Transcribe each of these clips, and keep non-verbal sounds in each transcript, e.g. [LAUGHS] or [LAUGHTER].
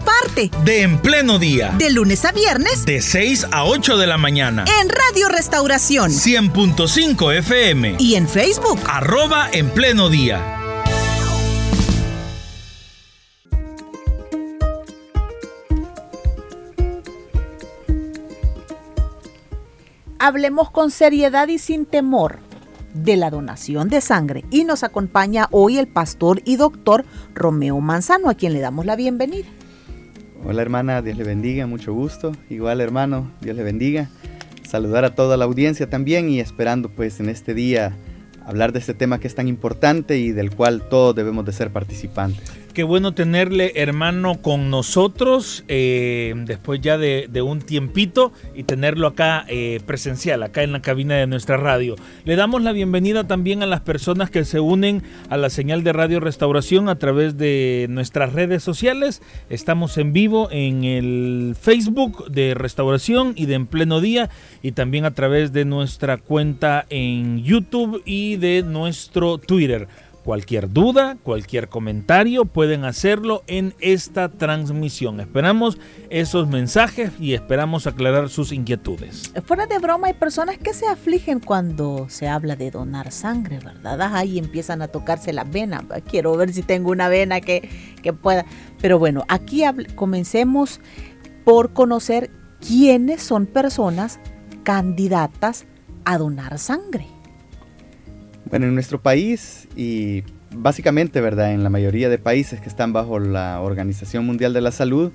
parte de En Pleno Día. De lunes a viernes. De 6 a 8 de la mañana. En Radio Restauración. 100.5 FM. Y en Facebook. Arroba En Pleno Día. Hablemos con seriedad y sin temor de la donación de sangre y nos acompaña hoy el pastor y doctor Romeo Manzano, a quien le damos la bienvenida. Hola hermana, Dios le bendiga, mucho gusto. Igual hermano, Dios le bendiga. Saludar a toda la audiencia también y esperando pues en este día hablar de este tema que es tan importante y del cual todos debemos de ser participantes. Qué bueno tenerle, hermano, con nosotros eh, después ya de, un tiempito y tenerlo acá eh, presencial, acá en la cabina de nuestra radio. Le damos la bienvenida también a las personas que se unen a la señal de Radio Restauración a través de nuestras redes sociales. Estamos en vivo en el Facebook de Restauración y de En Pleno Día y también a través de nuestra cuenta en YouTube y de nuestro Twitter. Cualquier duda, cualquier comentario pueden hacerlo en esta transmisión. Esperamos esos mensajes y esperamos aclarar sus inquietudes. Fuera de broma, hay personas que se afligen cuando se habla de donar sangre, ¿verdad? Ahí empiezan a tocarse la vena. Quiero ver si tengo una vena que, que pueda. Pero bueno, aquí comencemos por conocer quiénes son personas candidatas a donar sangre. Bueno, en nuestro país y básicamente, ¿verdad? En la mayoría de países que están bajo la Organización Mundial de la Salud,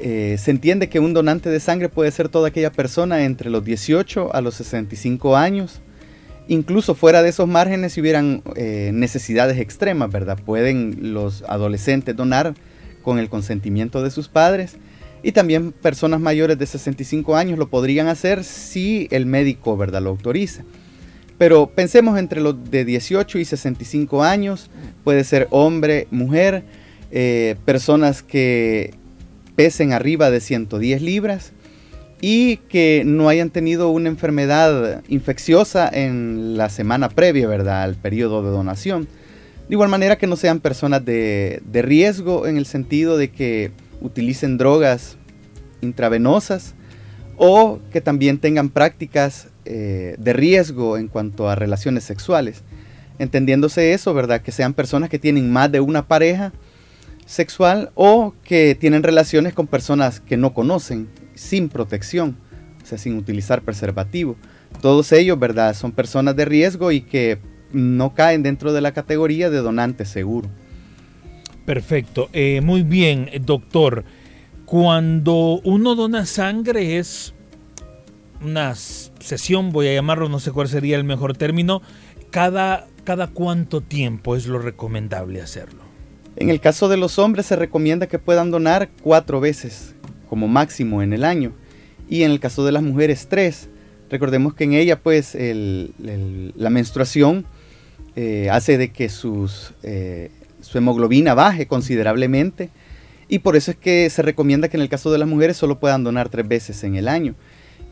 eh, se entiende que un donante de sangre puede ser toda aquella persona entre los 18 a los 65 años. Incluso fuera de esos márgenes, si hubieran eh, necesidades extremas, ¿verdad? Pueden los adolescentes donar con el consentimiento de sus padres. Y también personas mayores de 65 años lo podrían hacer si el médico, ¿verdad? Lo autoriza. Pero pensemos entre los de 18 y 65 años, puede ser hombre, mujer, eh, personas que pesen arriba de 110 libras y que no hayan tenido una enfermedad infecciosa en la semana previa, ¿verdad?, al periodo de donación. De igual manera que no sean personas de, de riesgo en el sentido de que utilicen drogas intravenosas o que también tengan prácticas eh, de riesgo en cuanto a relaciones sexuales. Entendiéndose eso, ¿verdad? Que sean personas que tienen más de una pareja sexual o que tienen relaciones con personas que no conocen, sin protección, o sea, sin utilizar preservativo. Todos ellos, ¿verdad? Son personas de riesgo y que no caen dentro de la categoría de donante seguro. Perfecto. Eh, muy bien, doctor. Cuando uno dona sangre es una sesión, voy a llamarlo, no sé cuál sería el mejor término, cada, cada cuánto tiempo es lo recomendable hacerlo. En el caso de los hombres se recomienda que puedan donar cuatro veces como máximo en el año y en el caso de las mujeres tres. Recordemos que en ella pues la menstruación eh, hace de que sus, eh, su hemoglobina baje considerablemente y por eso es que se recomienda que en el caso de las mujeres solo puedan donar tres veces en el año.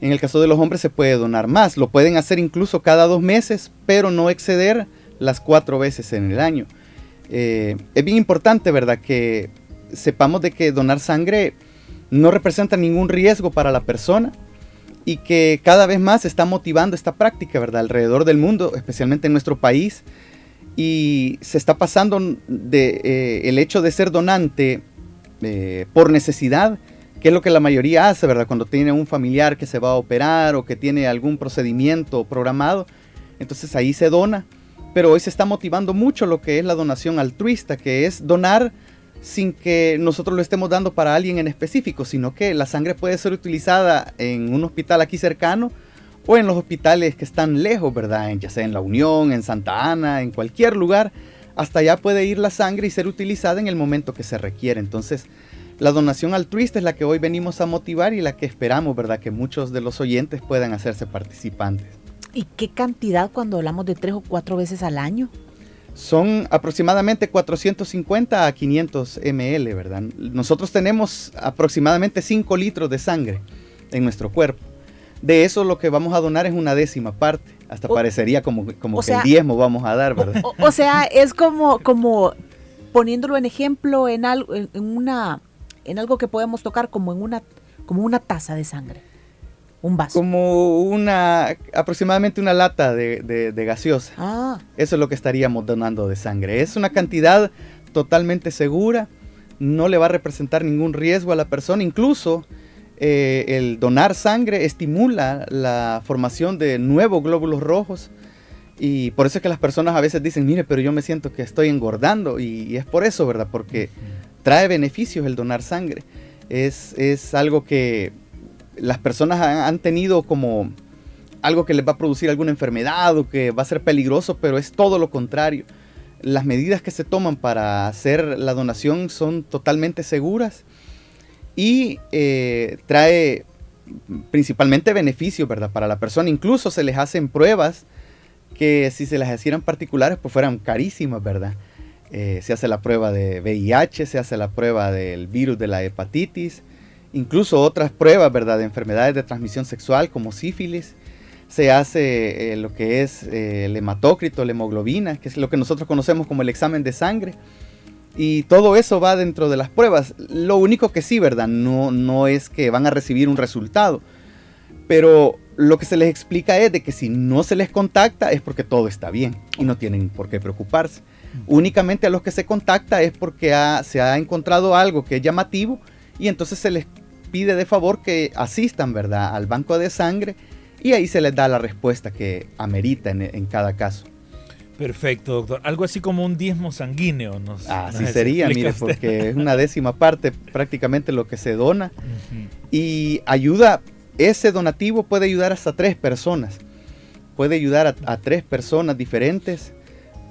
En el caso de los hombres se puede donar más, lo pueden hacer incluso cada dos meses, pero no exceder las cuatro veces en el año. Eh, es bien importante, ¿verdad? Que sepamos de que donar sangre no representa ningún riesgo para la persona y que cada vez más se está motivando esta práctica, ¿verdad? Alrededor del mundo, especialmente en nuestro país. Y se está pasando de, eh, el hecho de ser donante eh, por necesidad que es lo que la mayoría hace, ¿verdad? Cuando tiene un familiar que se va a operar o que tiene algún procedimiento programado, entonces ahí se dona. Pero hoy se está motivando mucho lo que es la donación altruista, que es donar sin que nosotros lo estemos dando para alguien en específico, sino que la sangre puede ser utilizada en un hospital aquí cercano o en los hospitales que están lejos, ¿verdad? Ya sea en La Unión, en Santa Ana, en cualquier lugar, hasta allá puede ir la sangre y ser utilizada en el momento que se requiere. Entonces, la donación altruista es la que hoy venimos a motivar y la que esperamos, ¿verdad? Que muchos de los oyentes puedan hacerse participantes. ¿Y qué cantidad cuando hablamos de tres o cuatro veces al año? Son aproximadamente 450 a 500 ml, ¿verdad? Nosotros tenemos aproximadamente 5 litros de sangre en nuestro cuerpo. De eso lo que vamos a donar es una décima parte. Hasta parecería como, como que el diezmo vamos a dar, ¿verdad? O, sea, es como, como poniéndolo en ejemplo en algo, en, una, en algo que podemos tocar como en una, como una taza de sangre. Un vaso. Como una, aproximadamente una lata de, gaseosa. Ah. Eso es lo que estaríamos donando de sangre. Es una cantidad totalmente segura, no le va a representar ningún riesgo a la persona, incluso eh, el donar sangre estimula la formación de nuevos glóbulos rojos. Y por eso es que las personas a veces dicen, mire, pero yo me siento que estoy engordando. Y, es por eso, ¿verdad? Porque trae beneficios el donar sangre. Es, es algo que las personas han, tenido como algo que les va a producir alguna enfermedad o que va a ser peligroso, pero es todo lo contrario. Las medidas que se toman para hacer la donación son totalmente seguras y eh, trae principalmente beneficios, ¿verdad? Para la persona. Incluso se les hacen pruebas que si se las hicieran particulares, pues fueran carísimas, ¿verdad? Eh, se hace la prueba de VIH, se hace la prueba del virus de la hepatitis, incluso otras pruebas, ¿verdad?, de enfermedades de transmisión sexual como sífilis. Se hace eh, lo que es eh, el hematócrito, la hemoglobina, que es lo que nosotros conocemos como el examen de sangre. Y todo eso va dentro de las pruebas. Lo único que sí, ¿verdad? No, no es que van a recibir un resultado. Pero lo que se les explica es de que si no se les contacta es porque todo está bien y no tienen por qué preocuparse. Únicamente a los que se contacta es porque se ha encontrado algo que es llamativo y entonces se les pide de favor que asistan, ¿verdad?, al banco de sangre y ahí se les da la respuesta que amerita en, cada caso. Perfecto, doctor. Algo así como un diezmo sanguíneo. Nos, así sería, mire, porque es una décima parte prácticamente lo que se dona. Y ayuda, ese donativo puede ayudar hasta tres personas. Puede ayudar a, tres personas diferentes.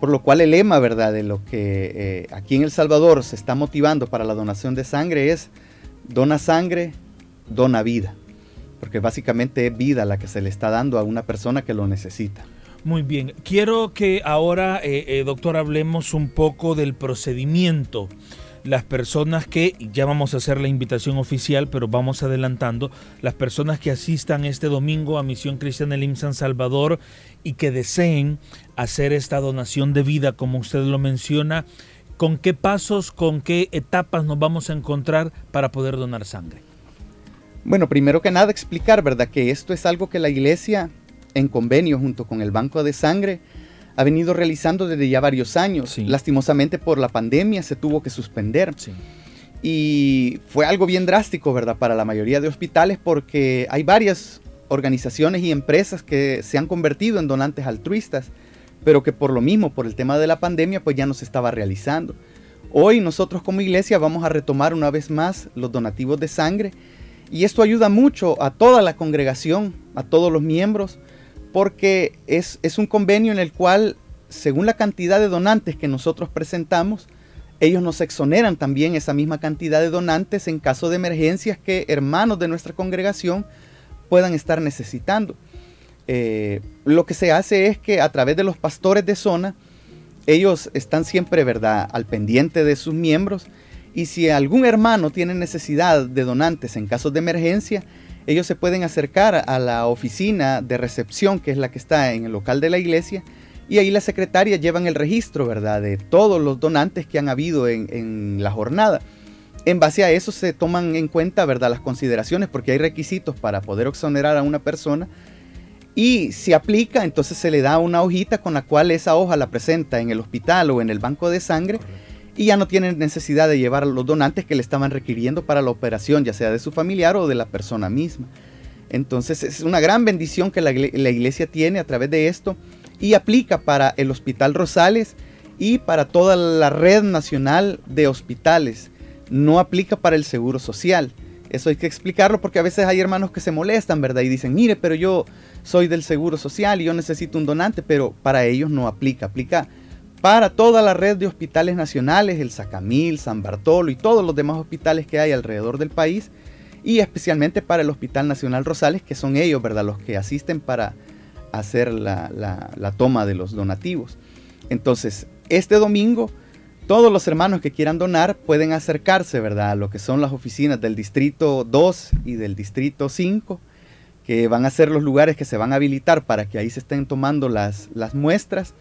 Por lo cual el lema, ¿verdad?, de lo que eh, aquí en El Salvador se está motivando para la donación de sangre es dona sangre, dona vida, porque básicamente es vida la que se le está dando a una persona que lo necesita. Muy bien, quiero que ahora, eh, eh, doctor, hablemos un poco del procedimiento. Las personas que, ya vamos a hacer la invitación oficial, pero vamos adelantando, las personas que asistan este domingo a Misión Cristiana Elim San Salvador y que deseen hacer esta donación de vida, como usted lo menciona, ¿Con qué pasos, con qué etapas nos vamos a encontrar para poder donar sangre? Bueno, primero que nada explicar, ¿verdad? Que esto es algo que la iglesia, en convenio junto con el Banco de Sangre, ha venido realizando desde ya varios años. Lastimosamente por la pandemia se tuvo que suspender. Y fue algo bien drástico, ¿verdad? Para la mayoría de hospitales porque hay varias organizaciones y empresas que se han convertido en donantes altruistas pero que por lo mismo, por el tema de la pandemia, pues ya no se estaba realizando. Hoy nosotros como iglesia vamos a retomar una vez más los donativos de sangre y esto ayuda mucho a toda la congregación, a todos los miembros, porque es, es un convenio en el cual, según la cantidad de donantes que nosotros presentamos, ellos nos exoneran también esa misma cantidad de donantes en caso de emergencias que hermanos de nuestra congregación puedan estar necesitando. Eh, lo que se hace es que a través de los pastores de zona, ellos están siempre, ¿verdad?, al pendiente de sus miembros. Y si algún hermano tiene necesidad de donantes en casos de emergencia, ellos se pueden acercar a la oficina de recepción, que es la que está en el local de la iglesia, y ahí las secretarias llevan el registro, ¿verdad?, de todos los donantes que han habido en, en la jornada. En base a eso se toman en cuenta, ¿verdad?, las consideraciones, porque hay requisitos para poder exonerar a una persona y si aplica, entonces se le da una hojita con la cual esa hoja la presenta en el hospital o en el banco de sangre y ya no tiene necesidad de llevar a los donantes que le estaban requiriendo para la operación, ya sea de su familiar o de la persona misma. Entonces es una gran bendición que la, la iglesia tiene a través de esto y aplica para el Hospital Rosales y para toda la red nacional de hospitales. No aplica para el Seguro Social. Eso hay que explicarlo porque a veces hay hermanos que se molestan, ¿verdad? Y dicen, mire, pero yo soy del Seguro Social y yo necesito un donante, pero para ellos no aplica. Aplica para toda la red de hospitales nacionales, el Sacamil, San Bartolo y todos los demás hospitales que hay alrededor del país. Y especialmente para el Hospital Nacional Rosales, que son ellos, ¿verdad? Los que asisten para hacer la, la toma de los donativos. Entonces, este domingo todos los hermanos que quieran donar pueden acercarse, ¿verdad? A lo que son las oficinas del Distrito 2 y del Distrito 5, que van a ser los lugares que se van a habilitar para que ahí se estén tomando las, las muestras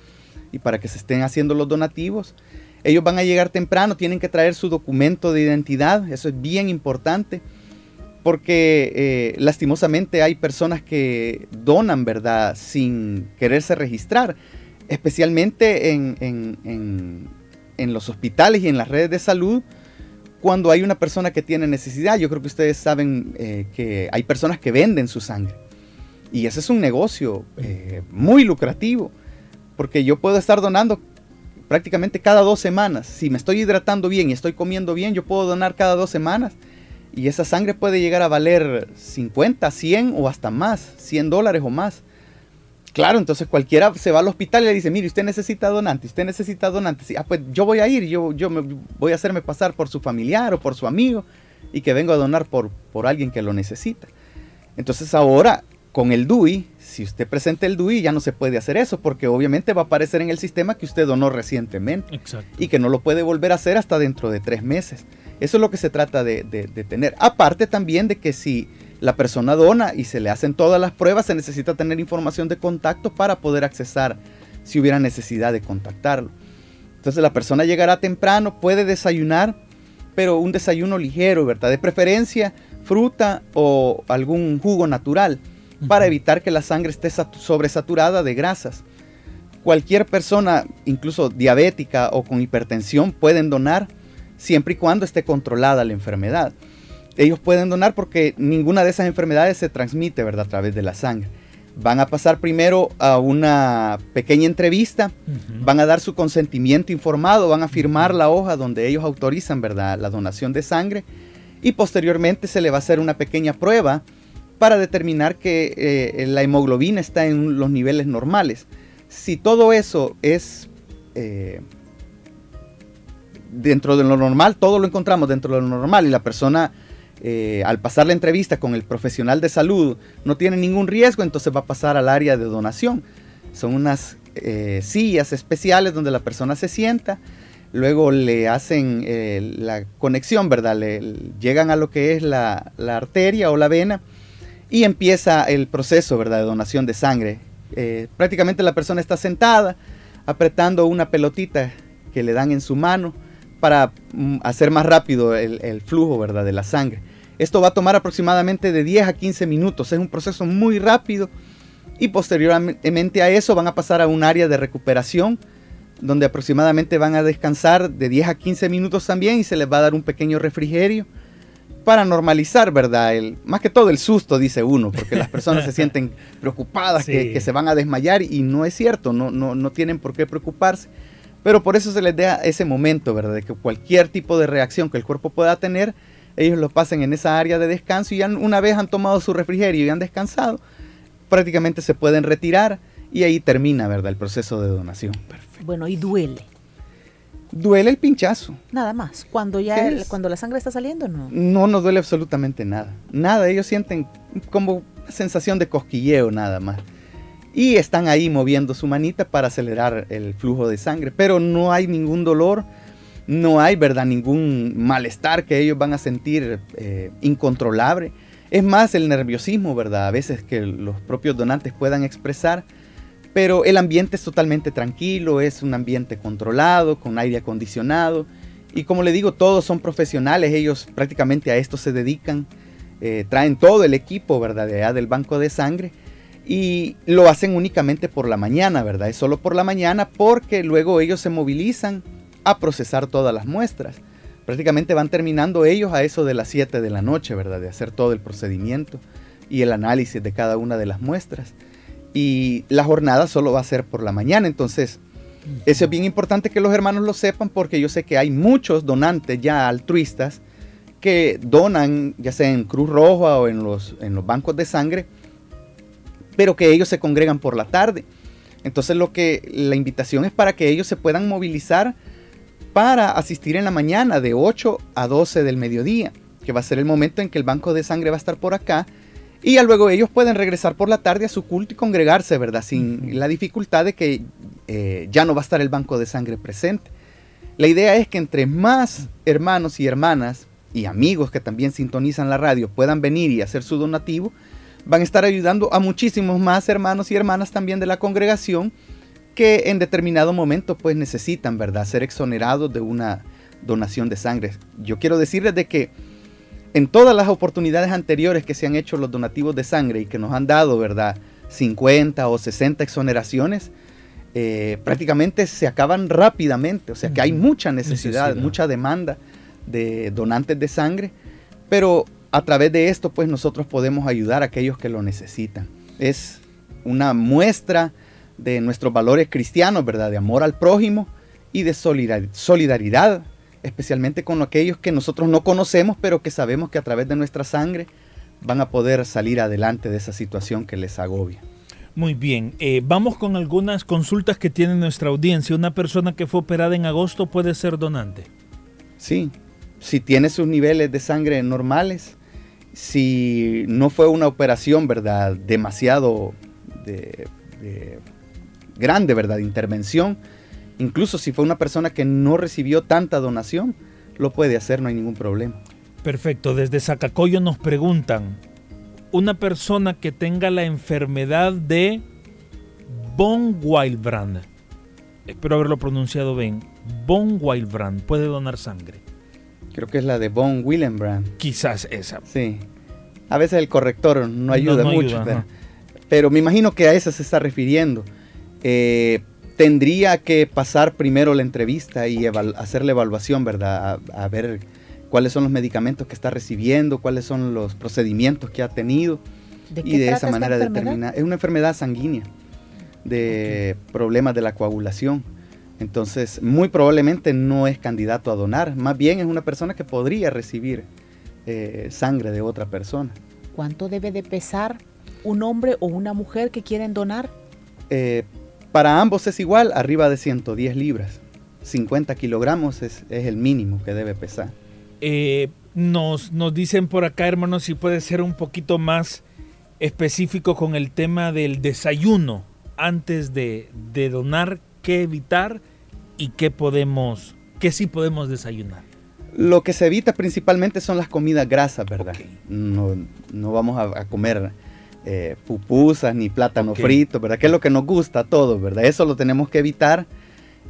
y para que se estén haciendo los donativos. Ellos van a llegar temprano, tienen que traer su documento de identidad, eso es bien importante, porque eh, lastimosamente hay personas que donan, ¿verdad?, sin quererse registrar, especialmente en en los hospitales y en las redes de salud cuando hay una persona que tiene necesidad. Yo creo que ustedes saben eh, que hay personas que venden su sangre. Y ese es un negocio eh, muy lucrativo, porque yo puedo estar donando prácticamente cada dos semanas. Si me estoy hidratando bien y estoy comiendo bien, yo puedo donar cada dos semanas. Y esa sangre puede llegar a valer 50, 100 o hasta más, 100 dólares o más. Claro, entonces cualquiera se va al hospital y le dice, mire, usted necesita donante, usted necesita donante. ah, pues yo voy a ir, yo, yo me voy a hacerme pasar por su familiar o por su amigo y que vengo a donar por, por alguien que lo necesita. Entonces ahora, con el DUI, si usted presenta el DUI, ya no se puede hacer eso, porque obviamente va a aparecer en el sistema que usted donó recientemente y que no lo puede volver a hacer hasta dentro de tres meses. Eso es lo que se trata de, de tener. Aparte también de que si la persona dona y se le hacen todas las pruebas, se necesita tener información de contacto para poder accesar si hubiera necesidad de contactarlo. Entonces la persona llegará temprano, puede desayunar, pero un desayuno ligero, ¿verdad? De preferencia fruta o algún jugo natural para evitar que la sangre esté sobresaturada de grasas. Cualquier persona, incluso diabética o con hipertensión, pueden donar siempre y cuando esté controlada la enfermedad ellos pueden donar porque ninguna de esas enfermedades se transmite, ¿verdad? A través de la sangre. Van a pasar primero a una pequeña entrevista, van a dar su consentimiento informado, van a firmar la hoja donde ellos autorizan, ¿verdad? La donación de sangre y posteriormente se le va a hacer una pequeña prueba para determinar que eh, la hemoglobina está en los niveles normales. Si todo eso es eh, dentro de lo normal, todo lo encontramos dentro de lo normal y la persona eh, al pasar la entrevista con el profesional de salud no tiene ningún riesgo, entonces va a pasar al área de donación. Son unas eh, sillas especiales donde la persona se sienta, luego le hacen eh, la conexión, ¿verdad? Le, llegan a lo que es la, arteria o la vena y empieza el proceso, ¿verdad? De donación de sangre. prácticamente la persona está sentada apretando una pelotita que le dan en su mano para mm, hacer más rápido el, flujo ¿verdad? de la sangre. Esto va a tomar aproximadamente de 10 a 15 minutos, es un proceso muy rápido y posteriormente a eso van a pasar a un área de recuperación donde aproximadamente van a descansar de 10 a 15 minutos también y se les va a dar un pequeño refrigerio para normalizar, ¿verdad? El, más que todo el susto, dice uno, porque las personas se sienten [LAUGHS] preocupadas, que, que, se van a desmayar y no es cierto, no, no, no tienen por qué preocuparse. Pero por eso se les da ese momento, ¿verdad? De que cualquier tipo de reacción que el cuerpo pueda tener, ellos lo pasen en esa área de descanso y ya una vez han tomado su refrigerio y han descansado, prácticamente se pueden retirar y ahí termina, ¿verdad? El proceso de donación. Perfecto. Bueno, y duele. Duele el pinchazo. Nada más. Cuando ya cuando la sangre está saliendo, no. No, no duele absolutamente nada. Nada. Ellos sienten como sensación de cosquilleo nada más y están ahí moviendo su manita para acelerar el flujo de sangre, pero no hay ningún dolor, no hay, ¿verdad?, ningún malestar que ellos van a sentir eh, incontrolable. Es más el nerviosismo, ¿verdad?, a veces que los propios donantes puedan expresar, pero el ambiente es totalmente tranquilo, es un ambiente controlado, con aire acondicionado, y como le digo, todos son profesionales, ellos prácticamente a esto se dedican, eh, traen todo el equipo, ¿verdad?, del banco de sangre, y lo hacen únicamente por la mañana, ¿verdad? Es solo por la mañana porque luego ellos se movilizan a procesar todas las muestras. Prácticamente van terminando ellos a eso de las 7 de la noche, ¿verdad? De hacer todo el procedimiento y el análisis de cada una de las muestras. Y la jornada solo va a ser por la mañana, entonces eso es bien importante que los hermanos lo sepan porque yo sé que hay muchos donantes ya altruistas que donan, ya sea en Cruz Roja o en los, en los bancos de sangre, pero que ellos se congregan por la tarde. Entonces lo que la invitación es para que ellos se puedan movilizar para asistir en la mañana de 8 a 12 del mediodía, que va a ser el momento en que el banco de sangre va a estar por acá Y luego ellos pueden regresar por la tarde a su culto y congregarse, ¿verdad? Sin la dificultad de que eh, ya no va a estar el banco de sangre presente. La idea es que entre más hermanos y hermanas y amigos que también sintonizan la radio puedan venir y hacer su donativo, van a estar ayudando a muchísimos más hermanos y hermanas también de la congregación que en determinado momento pues necesitan, ¿verdad?, ser exonerados de una donación de sangre. Yo quiero decirles de que en todas las oportunidades anteriores que se han hecho los donativos de sangre y que nos han dado, ¿verdad?, 50 o 60 exoneraciones, eh, prácticamente se acaban rápidamente. O sea que hay mucha necesidad, mucha demanda de donantes de sangre, pero a través de esto pues nosotros podemos ayudar a aquellos que lo necesitan. Es una muestra de nuestros valores cristianos, ¿verdad? De amor al prójimo y de solidaridad, especialmente con aquellos que nosotros no conocemos, pero que sabemos que a través de nuestra sangre van a poder salir adelante de esa situación que les agobia. Muy bien, eh, vamos con algunas consultas que tiene nuestra audiencia. ¿Una persona que fue operada en agosto puede ser donante? Sí, si tiene sus niveles de sangre normales, si no fue una operación, ¿verdad? Demasiado de, grande, ¿verdad? Intervención. Incluso si fue una persona que no recibió tanta donación, lo puede hacer, no hay ningún problema. Perfecto, desde Zacacoyo nos preguntan, una persona que tenga la enfermedad de Von Wildbrand, espero haberlo pronunciado bien, Von Wildbrand, puede donar sangre. Creo que es la de Von Willenbrand. Quizás esa. Sí. A veces el corrector no ayuda mucho, pero, me imagino que a esa se está refiriendo. Eh, tendría que pasar primero la entrevista y hacer la evaluación, ¿verdad? A, ver cuáles son los medicamentos que está recibiendo, cuáles son los procedimientos que ha tenido. y de esa manera determinar. Es una enfermedad sanguínea de problemas de la coagulación. Entonces, muy probablemente no es candidato a donar, más bien es una persona que podría recibir eh, sangre de otra persona. ¿Cuánto debe de pesar un hombre o una mujer que quieren donar? Eh, para ambos es igual, arriba de 110 libras. 50 kilogramos es, el mínimo que debe pesar. Eh, nos, nos dicen por acá, hermanos, si puede ser un poquito más específico con el tema del desayuno antes de, de donar qué evitar y qué podemos, qué sí podemos desayunar. Lo que se evita principalmente son las comidas grasas, ¿verdad? No, vamos a, comer eh, pupusas ni plátano frito, ¿verdad? Que es lo que nos gusta a todos, ¿verdad? Eso lo tenemos que evitar.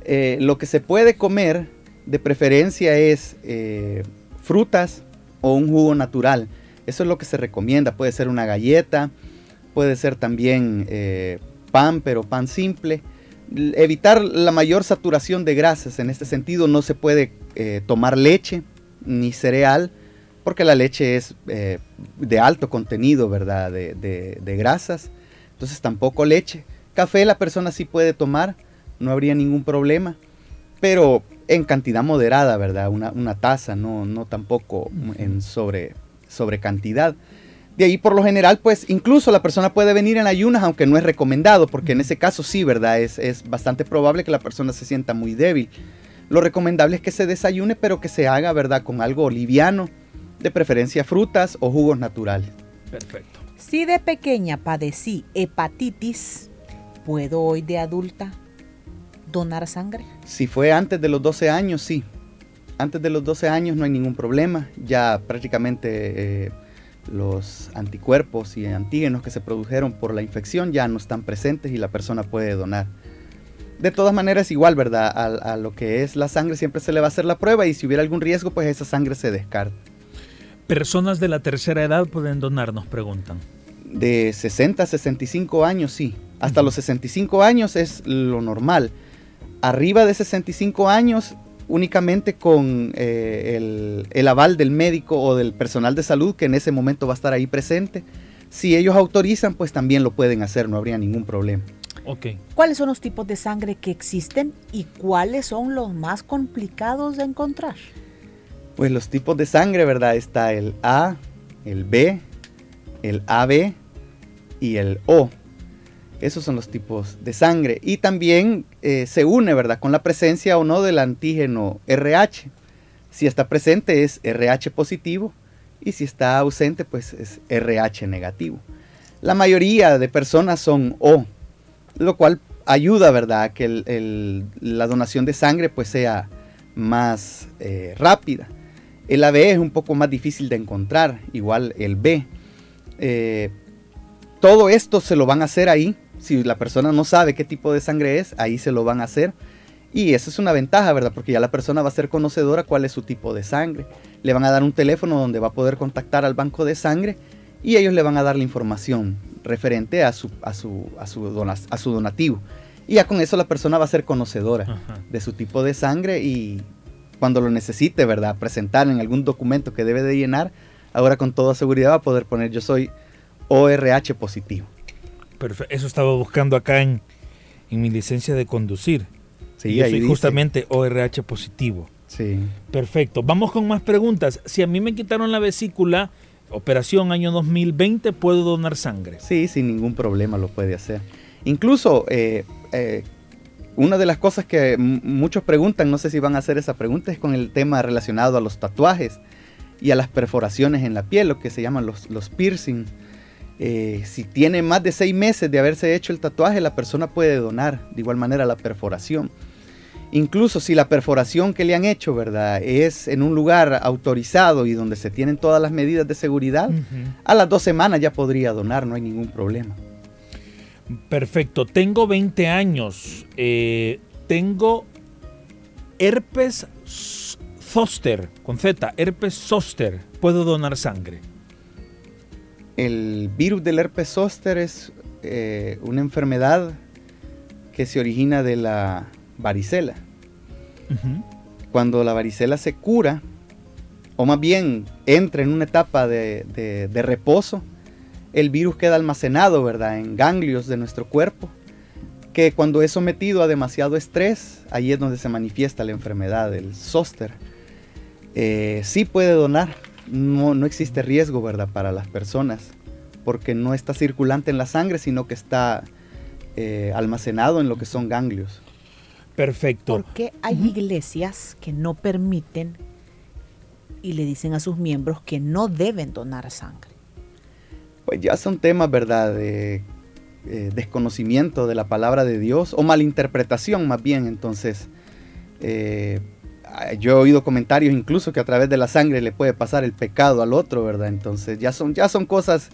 Eh, lo que se puede comer de preferencia es eh, frutas o un jugo natural. Eso es lo que se recomienda. Puede ser una galleta, puede ser también pan, pero pan simple evitar la mayor saturación de grasas. En este sentido no se puede tomar leche ni cereal porque la leche es eh, de alto contenido, ¿verdad? De, grasas. Entonces tampoco leche. Café la persona sí puede tomar, no habría ningún problema. Pero en cantidad moderada, ¿verdad? Una, una taza, no, no tampoco en sobre, sobre cantidad. De ahí por lo general, pues incluso la persona puede venir en ayunas, aunque no es recomendado, porque en ese caso sí, ¿verdad? Es, es bastante probable que la persona se sienta muy débil. Lo recomendable es que se desayune, pero que se haga, ¿verdad? Con algo liviano, de preferencia frutas o jugos naturales. Perfecto. Si de pequeña padecí hepatitis, ¿puedo hoy de adulta donar sangre? Si fue antes de los 12 años, sí. Antes de los 12 años no hay ningún problema. Ya prácticamente... Eh, los anticuerpos y antígenos que se produjeron por la infección ya no están presentes y la persona puede donar. De todas maneras, igual, ¿verdad? A, lo que es la sangre siempre se le va a hacer la prueba y si hubiera algún riesgo, pues esa sangre se descarta. ¿Personas de la tercera edad pueden donar? Nos preguntan. De 60 a 65 años, sí. Hasta los 65 años es lo normal. Arriba de 65 años únicamente con eh, el, aval del médico o del personal de salud que en ese momento va a estar ahí presente. Si ellos autorizan, pues también lo pueden hacer, no habría ningún problema. Okay. ¿Cuáles son los tipos de sangre que existen y cuáles son los más complicados de encontrar? Pues los tipos de sangre, ¿verdad? Está el A, el B, el AB y el O. Esos son los tipos de sangre. Y también eh, se une, ¿verdad?, con la presencia o no del antígeno RH. Si está presente es RH positivo y si está ausente, pues es RH negativo. La mayoría de personas son O, lo cual ayuda, ¿verdad?, a que la donación de sangre pues sea más eh, rápida. El AB es un poco más difícil de encontrar, igual el B. Eh, todo esto se lo van a hacer ahí. Si la persona no sabe qué tipo de sangre es, ahí se lo van a hacer. Y esa es una ventaja, ¿verdad? Porque ya la persona va a ser conocedora cuál es su tipo de sangre. Le van a dar un teléfono donde va a poder contactar al banco de sangre y ellos le van a dar la información referente a su, a su, a su, a su donativo. Y ya con eso la persona va a ser conocedora de su tipo de sangre y cuando lo necesite, ¿verdad? Presentar en algún documento que debe de llenar, ahora con toda seguridad va a poder poner yo soy ORH positivo. Perfecto. Eso estaba buscando acá en, mi licencia de conducir. Sí, yo soy justamente ORH positivo. Sí. Perfecto. Vamos con más preguntas. Si a mí me quitaron la vesícula, operación año 2020, ¿puedo donar sangre? Sí, sin ningún problema lo puede hacer. Incluso eh, eh, una de las cosas que muchos preguntan, no sé si van a hacer esa pregunta, es con el tema relacionado a los tatuajes y a las perforaciones en la piel, lo que se llaman los, los piercings. Eh, si tiene más de seis meses de haberse hecho el tatuaje, la persona puede donar de igual manera la perforación. Incluso si la perforación que le han hecho, ¿verdad? Es en un lugar autorizado y donde se tienen todas las medidas de seguridad, a las dos semanas ya podría donar, no hay ningún problema. Perfecto, tengo 20 años, eh, tengo herpes zoster, con Z, herpes zoster, ¿puedo donar sangre? El virus del herpes zoster es eh, una enfermedad que se origina de la varicela. Cuando la varicela se cura, o más bien entra en una etapa de reposo, el virus queda almacenado, ¿verdad?, en ganglios de nuestro cuerpo, que cuando es sometido a demasiado estrés, ahí es donde se manifiesta la enfermedad, el zóster. Eh, sí puede donar, no, no existe riesgo, ¿verdad?, para las personas, porque no está circulante en la sangre, sino que está eh, almacenado en lo que son ganglios. Perfecto. Porque hay iglesias que no permiten y le dicen a sus miembros que no deben donar sangre pues ya son temas, ¿verdad?, de eh, desconocimiento de la palabra de Dios o malinterpretación más bien. Entonces, eh, yo he oído comentarios incluso que a través de la sangre le puede pasar el pecado al otro, ¿verdad? Entonces, ya son, ya son cosas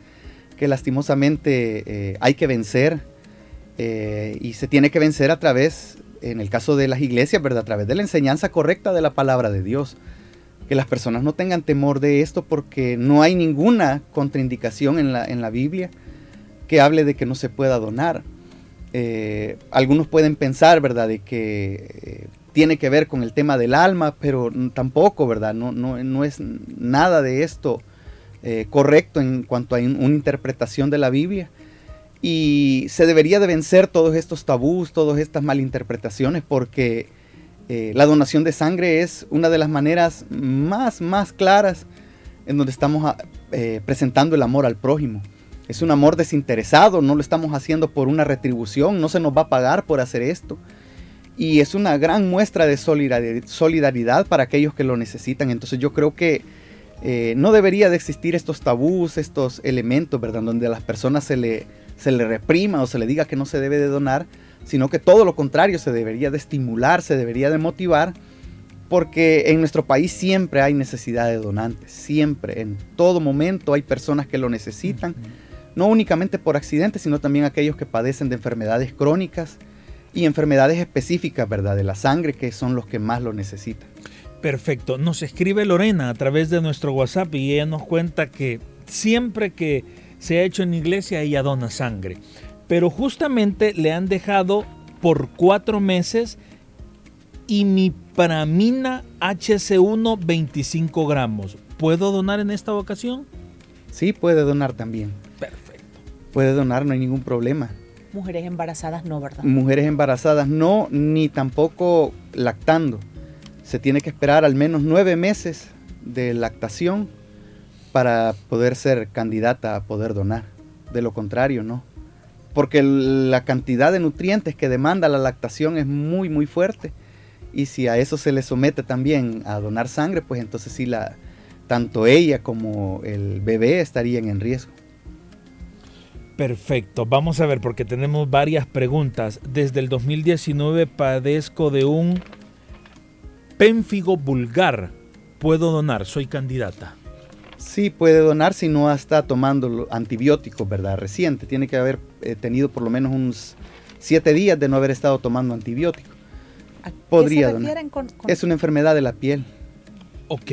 que lastimosamente eh, hay que vencer y se tiene que vencer a través, en el caso de las iglesias, ¿verdad?, a través de la enseñanza correcta de la palabra de Dios que las personas no tengan temor de esto porque no hay ninguna contraindicación en la, en la Biblia que hable de que no se pueda donar. Eh, algunos pueden pensar, ¿verdad?, de que eh, tiene que ver con el tema del alma, pero tampoco, ¿verdad? No, no, no es nada de esto eh, correcto en cuanto a una interpretación de la Biblia. Y se debería de vencer todos estos tabús, todas estas malinterpretaciones, porque eh, la donación de sangre es una de las maneras más, más claras en donde estamos ah, eh, presentando el amor al prójimo. Es un amor desinteresado, no lo estamos haciendo por una retribución, no se nos va a pagar por hacer esto. Y es una gran muestra de solidaridad para aquellos que lo necesitan. Entonces yo creo que eh, no debería de existir estos tabús, estos elementos, ¿verdad? Donde a las personas se le, se le reprima o se le diga que no se debe de donar, sino que todo lo contrario, se debería de estimular, se debería de motivar, porque en nuestro país siempre hay necesidad de donantes, siempre, en todo momento hay personas que lo necesitan, no únicamente por accidentes, sino también aquellos que padecen de enfermedades crónicas y enfermedades específicas, ¿verdad? De la sangre, que son los que más lo necesitan. Perfecto. Nos escribe Lorena a través de nuestro WhatsApp y ella nos cuenta que siempre que se ha hecho en iglesia ella dona sangre pero justamente le han dejado por cuatro meses imipramina HC1 25 gramos. ¿Puedo donar en esta ocasión? Sí, puede donar también. Perfecto. Puede donar, no hay ningún problema. Mujeres embarazadas no, ¿verdad? Mujeres embarazadas no, ni tampoco lactando. Se tiene que esperar al menos nueve meses de lactación para poder ser candidata a poder donar. De lo contrario, no porque la cantidad de nutrientes que demanda la lactación es muy muy fuerte y si a eso se le somete también a donar sangre, pues entonces sí la tanto ella como el bebé estarían en riesgo. Perfecto, vamos a ver porque tenemos varias preguntas. Desde el 2019 padezco de un pénfigo vulgar. ¿Puedo donar? Soy candidata. Sí, puede donar si no está tomando antibióticos, ¿verdad? Reciente. Tiene que haber eh, tenido por lo menos unos siete días de no haber estado tomando antibióticos. Podría donar. Es una enfermedad de la piel. Ok.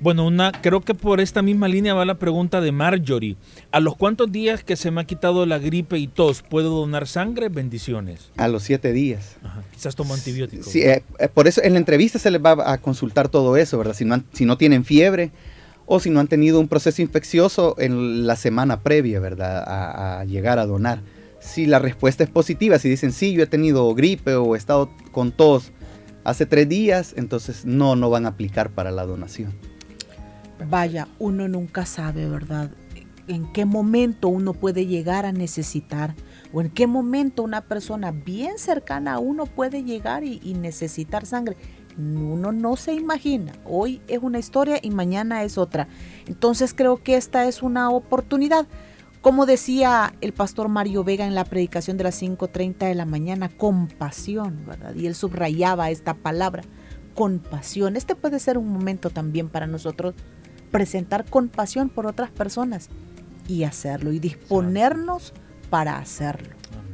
Bueno, una, creo que por esta misma línea va la pregunta de Marjorie. ¿A los cuántos días que se me ha quitado la gripe y tos puedo donar sangre? Bendiciones. A los siete días. Quizás tomo antibióticos. Sí, eh, eh, por eso en la entrevista se les va a consultar todo eso, ¿verdad? Si no, si no tienen fiebre o si no han tenido un proceso infeccioso en la semana previa, ¿verdad? A, llegar a donar. Si la respuesta es positiva, si dicen, sí, yo he tenido gripe o he estado con tos hace tres días, entonces no, no van a aplicar para la donación. Vaya, uno nunca sabe, ¿verdad? En qué momento uno puede llegar a necesitar o en qué momento una persona bien cercana a uno puede llegar y, necesitar sangre. Uno no se imagina. Hoy es una historia y mañana es otra. Entonces creo que esta es una oportunidad. Como decía el pastor Mario Vega en la predicación de las 5.30 de la mañana, compasión, ¿verdad? Y él subrayaba esta palabra, compasión. Este puede ser un momento también para nosotros presentar compasión por otras personas y hacerlo y disponernos para hacerlo.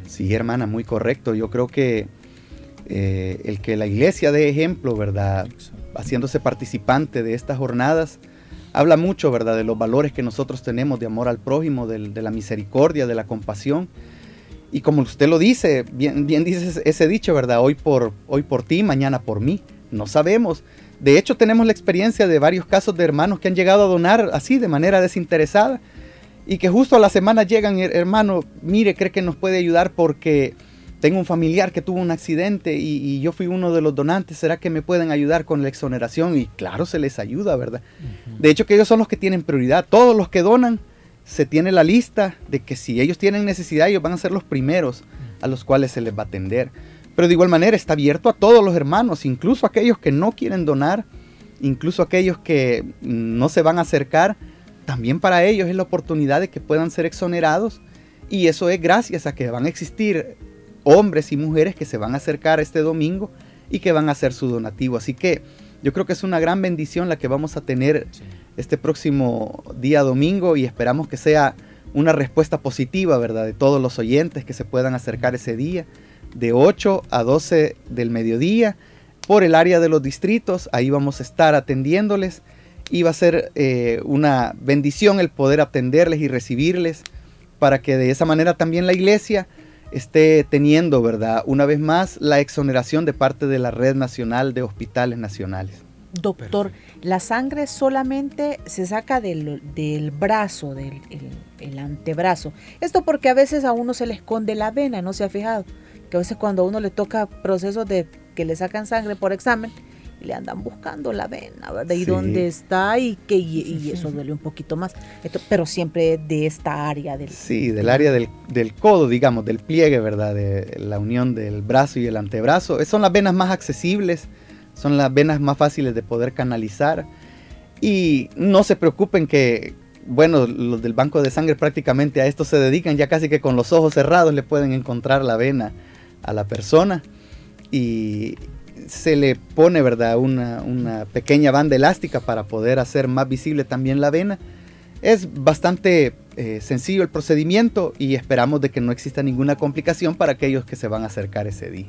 Sí, hermana, muy correcto. Yo creo que eh, el que la iglesia dé ejemplo, ¿verdad? Haciéndose participante de estas jornadas, habla mucho, ¿verdad? De los valores que nosotros tenemos de amor al prójimo, de, la misericordia, de la compasión. Y como usted lo dice, bien, bien dice ese dicho, ¿verdad? Hoy por, hoy por ti, mañana por mí. No sabemos de hecho, tenemos la experiencia de varios casos de hermanos que han llegado a donar así, de manera desinteresada, y que justo a la semana llegan, hermano, mire, cree que nos puede ayudar porque tengo un familiar que tuvo un accidente y, yo fui uno de los donantes, ¿será que me pueden ayudar con la exoneración? Y claro, se les ayuda, ¿verdad? De hecho, que ellos son los que tienen prioridad. Todos los que donan, se tiene la lista de que si ellos tienen necesidad, ellos van a ser los primeros a los cuales se les va a atender. Pero de igual manera está abierto a todos los hermanos, incluso aquellos que no quieren donar, incluso aquellos que no se van a acercar. También para ellos es la oportunidad de que puedan ser exonerados. Y eso es gracias a que van a existir hombres y mujeres que se van a acercar este domingo y que van a hacer su donativo. Así que yo creo que es una gran bendición la que vamos a tener este próximo día domingo y esperamos que sea una respuesta positiva, ¿verdad? De todos los oyentes que se puedan acercar ese día de 8 a 12 del mediodía por el área de los distritos. Ahí vamos a estar atendiéndoles y va a ser eh, una bendición el poder atenderles y recibirles para que de esa manera también la iglesia esté teniendo, ¿verdad? Una vez más, la exoneración de parte de la Red Nacional de Hospitales Nacionales. Doctor, la sangre solamente se saca del, brazo, del el antebrazo. Esto porque a veces a uno se le esconde la vena, ¿no se ha fijado? que a veces cuando a uno le toca procesos de que le sacan sangre por examen, le andan buscando la vena, ¿verdad? Y dónde está y que y, [LAUGHS] eso duele un poquito más. pero siempre de esta área del Sí, del área del, del, codo, digamos, del pliegue, ¿verdad? De la unión del brazo y el antebrazo. Son las venas más accesibles, son las venas más fáciles de poder canalizar. Y no se preocupen que, bueno, los del banco de sangre prácticamente a esto se dedican, ya casi que con los ojos cerrados le pueden encontrar la vena a la persona y se le pone, ¿verdad? Una, pequeña banda elástica para poder hacer más visible también la vena. Es bastante eh, sencillo el procedimiento y esperamos de que no exista ninguna complicación para aquellos que se van a acercar ese día.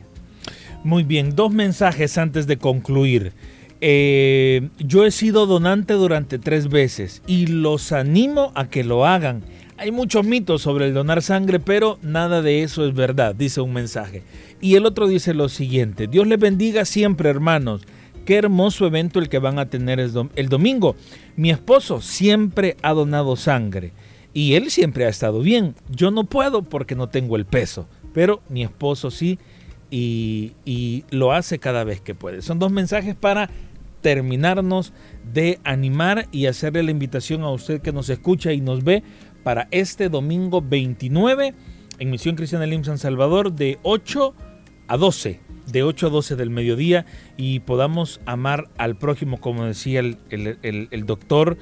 Muy bien, dos mensajes antes de concluir. Eh, yo he sido donante durante tres veces y los animo a que lo hagan. Hay muchos mitos sobre el donar sangre, pero nada de eso es verdad, dice un mensaje. Y el otro dice lo siguiente, Dios les bendiga siempre hermanos. Qué hermoso evento el que van a tener el domingo. Mi esposo siempre ha donado sangre y él siempre ha estado bien. Yo no puedo porque no tengo el peso, pero mi esposo sí y, y lo hace cada vez que puede. Son dos mensajes para terminarnos de animar y hacerle la invitación a usted que nos escucha y nos ve para este domingo 29 en Misión Cristiana Lim San Salvador de 8 a 12 de 8 a 12 del mediodía y podamos amar al prójimo, como decía el, el, doctor.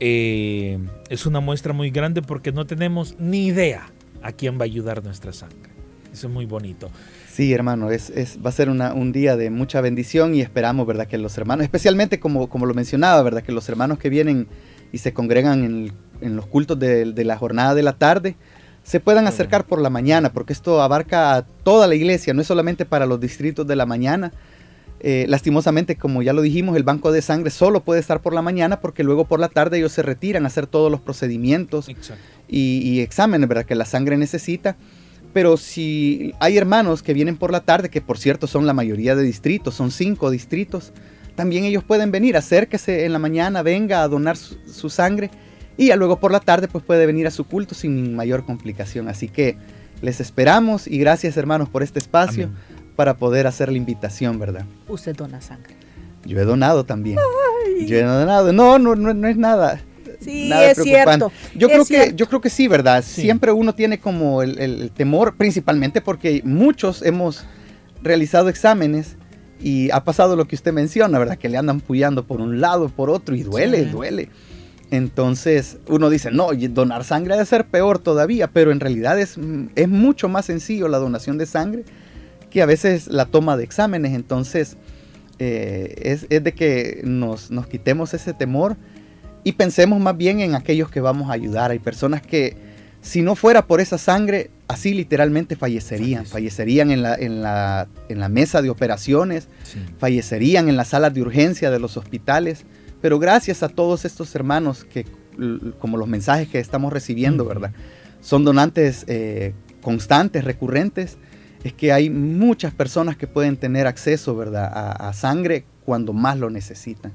Eh, es una muestra muy grande porque no tenemos ni idea a quién va a ayudar nuestra sangre. Eso es muy bonito. Sí, hermano, es, va a ser un día de mucha bendición y esperamos, ¿verdad? Que los hermanos, especialmente como, como lo mencionaba, ¿verdad? Que los hermanos que vienen y se congregan en, en los cultos de, de, la jornada de la tarde, se puedan acercar por la mañana, porque esto abarca a toda la iglesia, no es solamente para los distritos de la mañana. Eh, lastimosamente, como ya lo dijimos, el banco de sangre solo puede estar por la mañana porque luego por la tarde ellos se retiran a hacer todos los procedimientos y, y, exámenes ¿verdad? que la sangre necesita. Pero si hay hermanos que vienen por la tarde, que por cierto son la mayoría de distritos, son cinco distritos, también ellos pueden venir, acérquese en la mañana, venga a donar su sangre y ya luego por la tarde pues puede venir a su culto sin mayor complicación. Así que les esperamos y gracias hermanos por este espacio para poder hacer la invitación, ¿verdad? Usted dona sangre. Yo he donado también. Yo he donado. No, no, no, es nada. Sí, es cierto. Yo creo que yo creo que sí, ¿verdad? Siempre uno tiene como el, temor, principalmente porque muchos hemos realizado exámenes y ha pasado lo que usted menciona, ¿verdad? Que le andan puyando por un lado, por otro y duele, duele. Entonces uno dice, no, donar sangre debe ser peor todavía, pero en realidad es, es mucho más sencillo la donación de sangre que a veces la toma de exámenes. Entonces eh, es, de que nos, nos quitemos ese temor y pensemos más bien en aquellos que vamos a ayudar. Hay personas que si no fuera por esa sangre, así literalmente fallecerían. Fallecerían en la, en la, en la mesa de operaciones, fallecerían en las salas de urgencia de los hospitales. Pero gracias a todos estos hermanos que, como los mensajes que estamos recibiendo, ¿verdad? Son donantes eh, constantes, recurrentes. Es que hay muchas personas que pueden tener acceso, ¿verdad? A, sangre cuando más lo necesitan.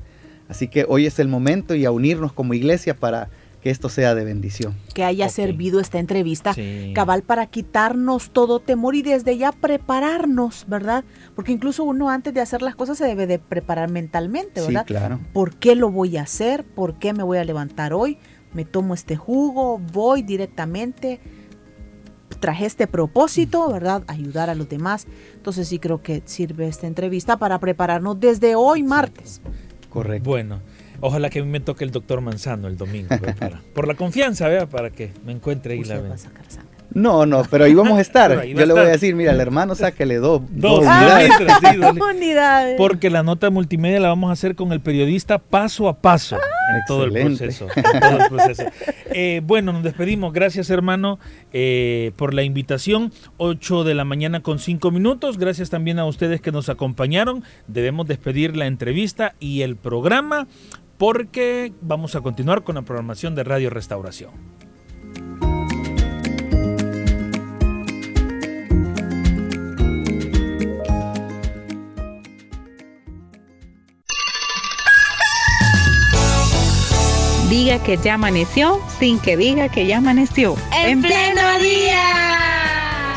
Así que hoy es el momento y a unirnos como iglesia para que esto sea de bendición. Que haya servido esta entrevista cabal para quitarnos todo temor y desde ya prepararnos, ¿verdad? Porque incluso uno antes de hacer las cosas se debe de preparar mentalmente, ¿verdad? Sí, claro. ¿Por qué lo voy a hacer? ¿Por qué me voy a levantar hoy? Me tomo este jugo, voy directamente, traje este propósito, ¿verdad? Ayudar a los demás. Entonces sí creo que sirve esta entrevista para prepararnos desde hoy martes. Correcto. Bueno. Ojalá que a mí me toque el doctor Manzano el domingo, [LAUGHS] por la confianza, vea, para que me encuentre ahí la vez. No, no, pero ahí vamos a estar. Yo le voy a decir, mira, el hermano sáquele dos, dos, [LAUGHS] dos unidades. Porque la nota multimedia la vamos a hacer con el periodista paso a paso en, todo el proceso, eh, bueno, nos despedimos. Gracias, hermano, eh, por la invitación. 8 de la mañana con 5 minutos. Gracias también a ustedes que nos acompañaron. Debemos despedir la entrevista y el programa porque vamos a continuar con la programación de Radio Restauración. Diga que ya amaneció sin que diga que ya amaneció. En pleno día.